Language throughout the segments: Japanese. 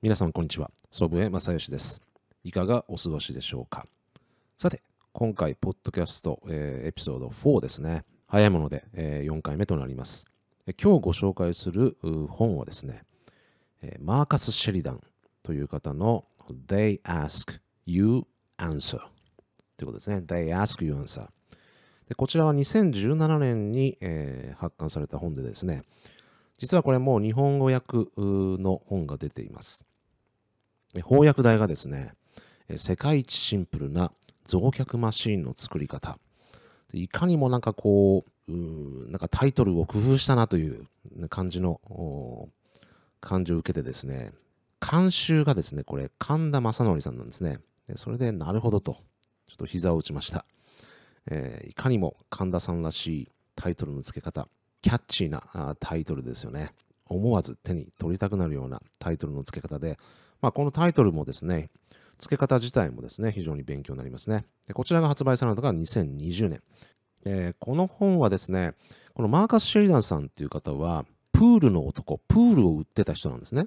皆さんこんにちは。祖父江正義です。いかがお過ごしでしょうかさて、今回、ポッドキャスト、えーエピソード4ですね。早いもので、え4回目となります。今日ご紹介する本はですね、えーマーカス・シェリダンという方の They Ask You Answer ということですね。They Ask You Answer。でこちらは2017年に、えー発刊された本でですね、実はこれもう日本語訳の本が出ています。翻訳題がですね、世界一シンプルな増脚マシーンの作り方。いかにもなんかこう、うなんかタイトルを工夫したなという感じの感じを受けてですね、監修がですね、これ神田正則さんなんですね。それでなるほどと、ちょっと膝を打ちました。えーいかにも神田さんらしいタイトルの付け方、キャッチーなあタイトルですよね。思わず手に取りたくなるようなタイトルの付け方で、まあ、このタイトルもですね、付け方自体もですね、非常に勉強になりますね。でこちらが発売されたのが2020年。えーこの本はですね、このマーカス・シェリダンさんっていう方は、プールの男、プールを売ってた人なんですね。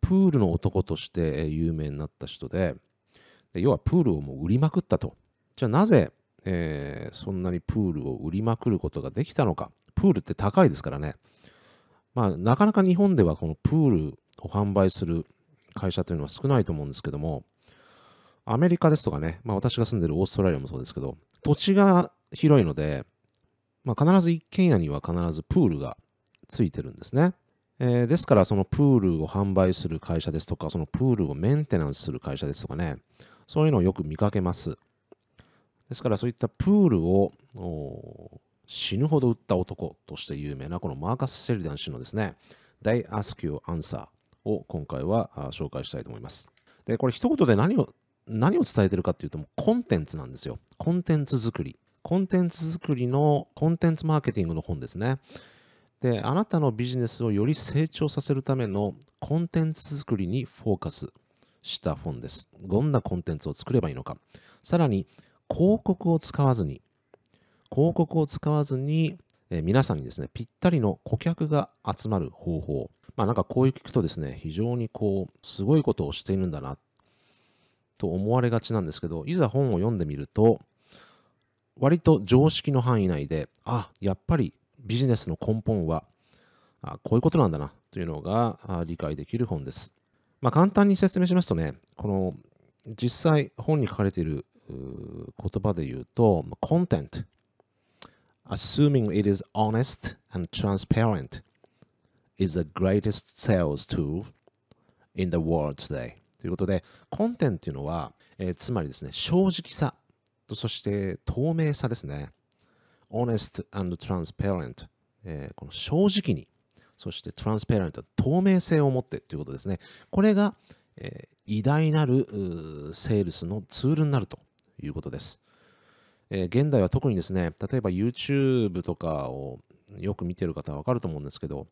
プールの男として有名になった人で、で要はプールをもう売りまくったと。じゃあなぜ、えーそんなにプールを売りまくることができたのか。プールって高いですからね。まあ、なかなか日本ではこのプールを販売する会社というのは少ないと思うんですけども、アメリカですとかね、まあ私が住んでるオーストラリアもそうですけど、土地が広いので、まあ必ず一軒家には必ずプールがついてるんですね。えーですからそのプールを販売する会社ですとか、そのプールをメンテナンスする会社ですとかね、そういうのをよく見かけます。ですからそういったプールを死ぬほど売った男として有名なこのマーカス・シェリダン氏のですね、They Ask You Answer を今回は紹介したいと思います。で、これ一言で何を何を伝えてるかっていうと、もうコンテンツなんですよ。コンテンツ作り。コンテンツ作りのコンテンツマーケティングの本ですね。で、あなたのビジネスをより成長させるためのコンテンツ作りにフォーカスした本です。どんなコンテンツを作ればいいのか。さらに、広告を使わずに、広告を使わずに、えー皆さんにですね、ぴったりの顧客が集まる方法。まあなんかこういう聞くとですね、非常にこう、すごいことをしているんだな、と思われがちなんですけど、いざ本を読んでみると、割と常識の範囲内で、あ、やっぱりビジネスの根本は、あこういうことなんだな、というのが理解できる本です。まあ簡単に説明しますとね、この実際本に書かれている言葉で言うと、content assuming it is honest and transparent is the greatest sales tool in the world today ということで、コンテンツというのは、えーつまりですね、正直さとそして透明さですね。honest and transparent、えーこの正直に、そして transparent、透明性を持ってということですね。これが、えー偉大なるーセールスのツールになるということです。えー現代は特にですね、例えば YouTube とかをよく見てる方はわかると思うんですけど、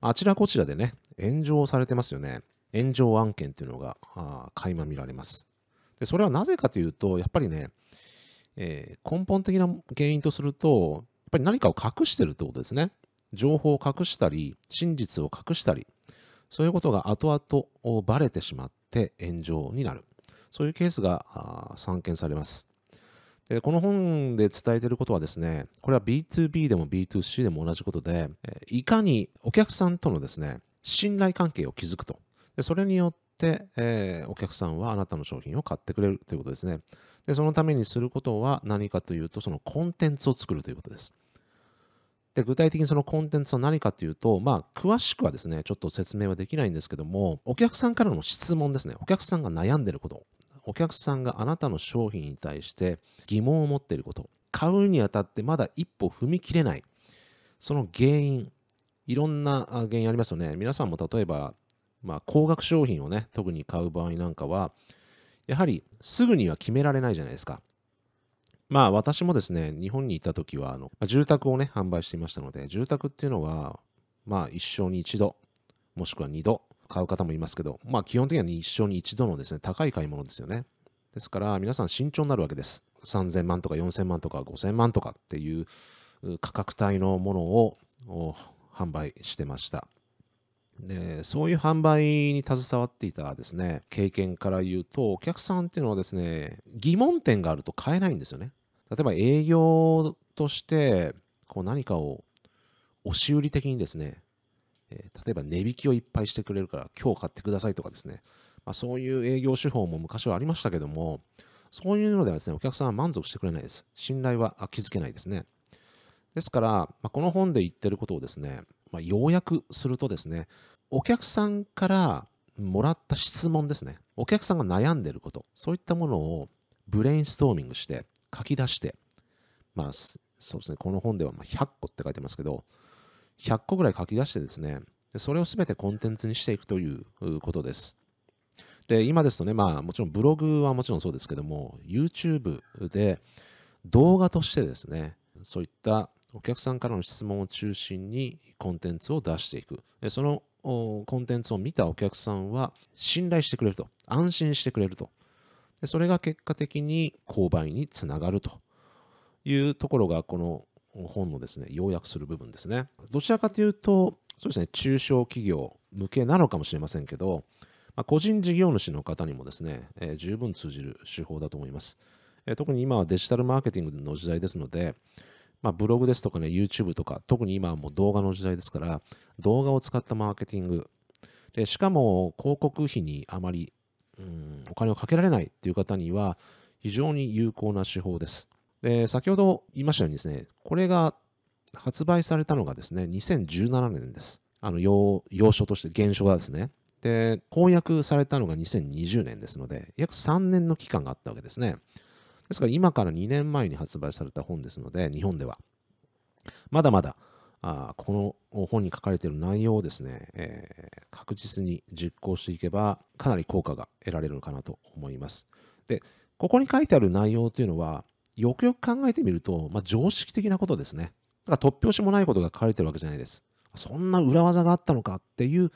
あちらこちらでね、炎上されてますよね。炎上案件っていうのがあ垣間見られます。で、それはなぜかというと、やっぱりね、えー根本的な原因とすると、やっぱり何かを隠してるってことですね。情報を隠したり、真実を隠したり、そういうことが後々バレてしまって炎上になる。そういうケースが散見されます。でこの本で伝えていることはですね、これは B2B でも B2C でも同じことで、いかにお客さんとのですね、信頼関係を築くと。でそれによって、えーお客さんはあなたの商品を買ってくれるということですね。で、そのためにすることは何かというと、そのコンテンツを作るということです。で、具体的にそのコンテンツは何かというと、まあ、詳しくはですね、ちょっと説明はできないんですけども、お客さんからの質問ですね。お客さんが悩んでること。お客さんがあなたの商品に対して疑問を持っていること。買うにあたってまだ一歩踏み切れない。その原因。いろんな原因ありますよね。皆さんも例えば、まあ、高額商品をね、特に買う場合なんかは、やはりすぐには決められないじゃないですか。まあ私もですね、日本にいた時はあの、住宅をね、販売していましたので、住宅っていうのは、まあ一生に一度、もしくは二度買う方もいますけど、まあ基本的には一生に一度のですね、高い買い物ですよね。ですから皆さん慎重になるわけです。3000万とか4000万とか5000万とかっていう価格帯のものを販売してました。でそういう販売に携わっていたですね経験から言うとお客さんっていうのはですね疑問点があると買えないんですよね例えば営業としてこう何かを押し売り的にですね、えー、例えば値引きをいっぱいしてくれるから今日買ってくださいとかですね、まあ、そういう営業手法も昔はありましたけどもそういうのではですねお客さんは満足してくれないです。信頼は築けないですね。ですから、まあ、この本で言ってることをですね、まあ、要約するとですね、お客さんからもらった質問ですね、お客さんが悩んでること、そういったものをブレインストーミングして書き出して、まあ、そうですね、この本では100個って書いてますけど、100個ぐらい書き出してですね、それをすべてコンテンツにしていくということです。で、今ですとね、まあもちろんブログはもちろんそうですけども、YouTube で動画としてですね、そういったお客さんからの質問を中心にコンテンツを出していく。そのコンテンツを見たお客さんは信頼してくれると。安心してくれると。それが結果的に購買につながるというところがこの本のですね、要約する部分ですね。どちらかというと、そうですね、中小企業向けなのかもしれませんけど、まあ、個人事業主の方にもですね、えー、十分通じる手法だと思います、えー、特に今はデジタルマーケティングの時代ですので、まあ、ブログですとかね、YouTube とか、特に今はもう動画の時代ですから、動画を使ったマーケティング。で、しかも広告費にあまり、うん、お金をかけられないっていう方には、非常に有効な手法です。で、先ほど言いましたようにですね、これが発売されたのがですね、2017年です。あの、要要所として、現象がですね。で、翻訳されたのが2020年ですので、約3年の期間があったわけですね。ですから今から2年前に発売された本ですので、日本では。まだまだ、あこの本に書かれている内容をですね、えー、確実に実行していけば、かなり効果が得られるのかなと思います。で、ここに書いてある内容というのは、よくよく考えてみると、まあ、常識的なことですね。だから突拍子もないことが書かれてるわけじゃないです。そんな裏技があったのかっていう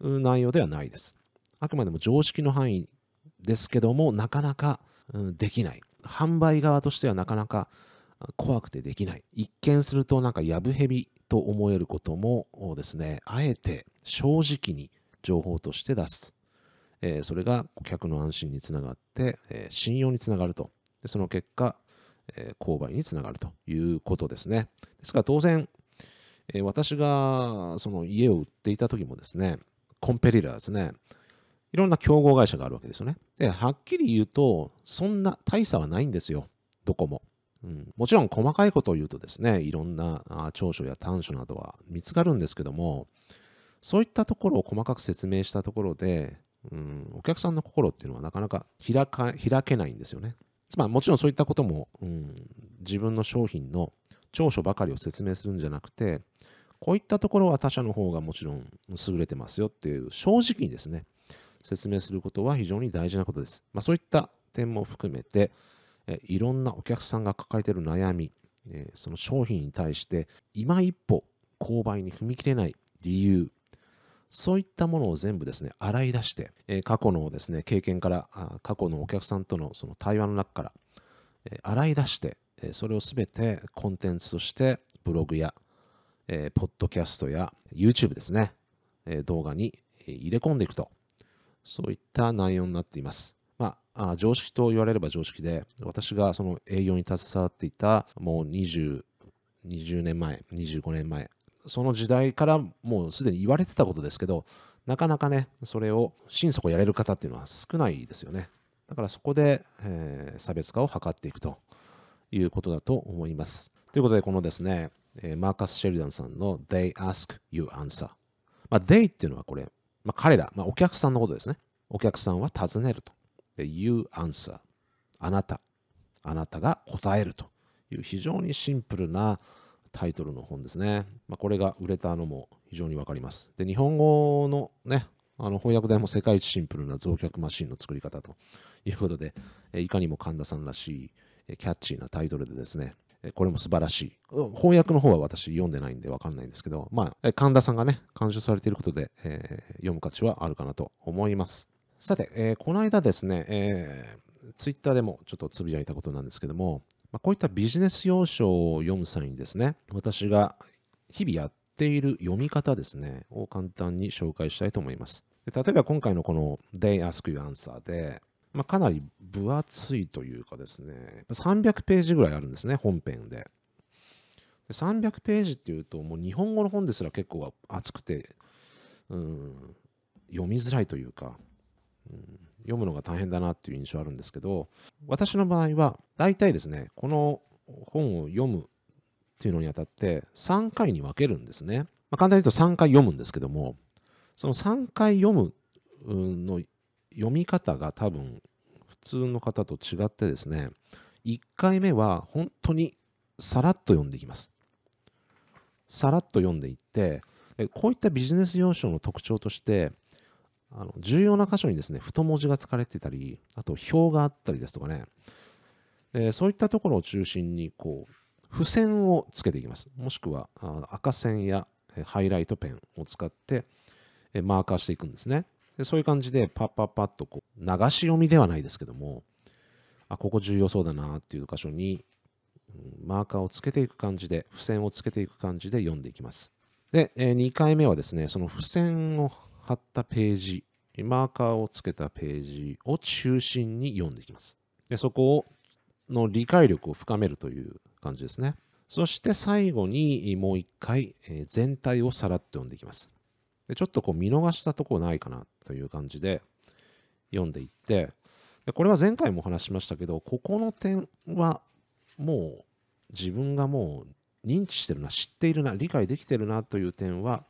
内容ではないです。あくまでも常識の範囲ですけども、なかなか、うん、できない。販売側としてはなかなか怖くてできない。一見するとなんかやぶへびと思えることもですね、あえて正直に情報として出す。えー、それが顧客の安心につながって、えー、信用につながると。でその結果、え、購買につながるということですね。ですから当然、え私がその家を売っていた時もですね、コンペリラーですね、いろんな競合会社があるわけですよね。で、はっきり言うと、そんな大差はないんですよ。どこも。うん、もちろん細かいことを言うとですね、いろんな長所や短所などは見つかるんですけども、そういったところを細かく説明したところで、うん、お客さんの心っていうのはなかなか開か開けないんですよね。つまりもちろんそういったことも、うん、自分の商品の長所ばかりを説明するんじゃなくて、こういったところは他社の方がもちろん優れてますよっていう正直にですね、説明することは非常に大事なことです。まあ、そういった点も含めて、えいろんなお客さんが抱えている悩み、えその商品に対して今一歩購買に踏み切れない理由、そういったものを全部ですね、洗い出して、え過去のですね、経験から、過去のお客さんとのその対話の中から、え洗い出して、えそれをすべてコンテンツとしてブログや、えポッドキャストや YouTube ですね、え動画に入れ込んでいくと。そういった内容になっています。まあ、常識と言われれば常識で、私がその営業に携わっていたもう20、20年前、25年前、その時代からもうすでに言われてたことですけど、なかなかね、それを心底やれる方っていうのは少ないですよね。だからそこで、えー、差別化を図っていくということだと思います。ということで、このですね、マーカス・シェリダンさんの They Ask You Answer。まあ、They っていうのはこれ、まあ、彼ら、まあ、お客さんのことですね。お客さんは尋ねると。You answer. あなた。あなたが答えるという非常にシンプルなタイトルの本ですね。まあ、これが売れたのも非常にわかります。で、日本語のね、あの翻訳でも世界一シンプルな増脚マシンの作り方ということで、いかにも神田さんらしいキャッチーなタイトルでですね、これも素晴らしい。翻訳の方は私読んでないんでわかんないんですけど、まあ、神田さんがね、監修されていることで、えー、読む価値はあるかなと思います。さて、えー、この間ですね、えー、ツイッターでもちょっとつぶやいたことなんですけども、まあ、こういったビジネス要書を読む際にですね、私が日々やっている読み方ですね、を簡単に紹介したいと思います。で例えば今回のこの They Ask You Answer で、まあ、かなり分厚いというかですね、300ページぐらいあるんですね、本編で。で300ページっていうと、もう日本語の本ですら結構厚くて、うん、読みづらいというか、読むのが大変だなっていう印象あるんですけど、私の場合は、大体ですね、この本を読むっていうのにあたって3回に分けるんですね。まあ、簡単に言うと3回読むんですけども、その3回読むの読み方が多分普通の方と違ってですね、1回目は本当にさらっと読んでいきます。さらっと読んでいって、こういったビジネス用書の特徴として、あの重要な箇所にですね、太文字が使われてたり、あと表があったりですとかね、でそういったところを中心にこう付箋をつけていきます。もしくは赤線やハイライトペンを使ってマーカーしていくんですね。でそういう感じでパッパッパッとこう流し読みではないですけども、あ、ここ重要そうだなっていう箇所にマーカーをつけていく感じで、付箋をつけていく感じで読んでいきます。で、2回目はですね、その付箋を貼ったページ、マーカーをつけたページを中心に読んでいきます。でそこの理解力を深めるという感じですね。そして最後にもう一回全体をさらっと読んでいきます。でちょっとこう見逃したとこないかなという感じで読んでいって、でこれは前回もお話しましたけど、ここの点はもう自分がもう認知してるな、知っているな、理解できてるなという点は、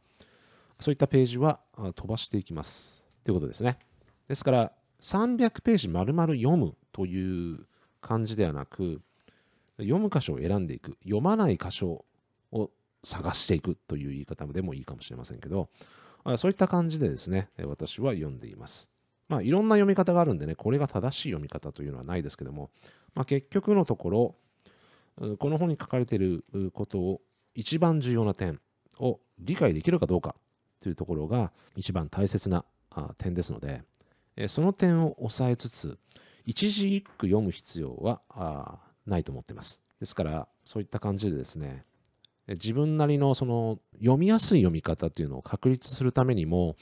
そういったページは飛ばしていきます。ということですね。ですから、300ページ丸々読むという感じではなく、読む箇所を選んでいく、読まない箇所を探していくという言い方でもいいかもしれませんけど、そういった感じでですね、私は読んでいます。まあ、いろんな読み方があるんでね、これが正しい読み方というのはないですけども、まあ、結局のところ、この本に書かれていることを一番重要な点を理解できるかどうかというところが一番大切な点ですので、その点を押さえつつ、一字一句読む必要はないと思っています。ですから、そういった感じでですね、自分なりのその読みやすい読み方というのを確立するためにも、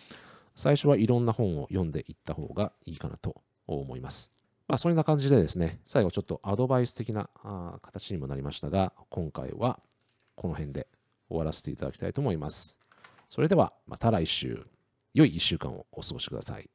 最初はいろんな本を読んでいった方がいいかなと思います。まあ、そんな感じでですね、最後ちょっとアドバイス的な形にもなりましたが、今回はこの辺で終わらせていただきたいと思います。それではまた来週、良い1週間をお過ごしください。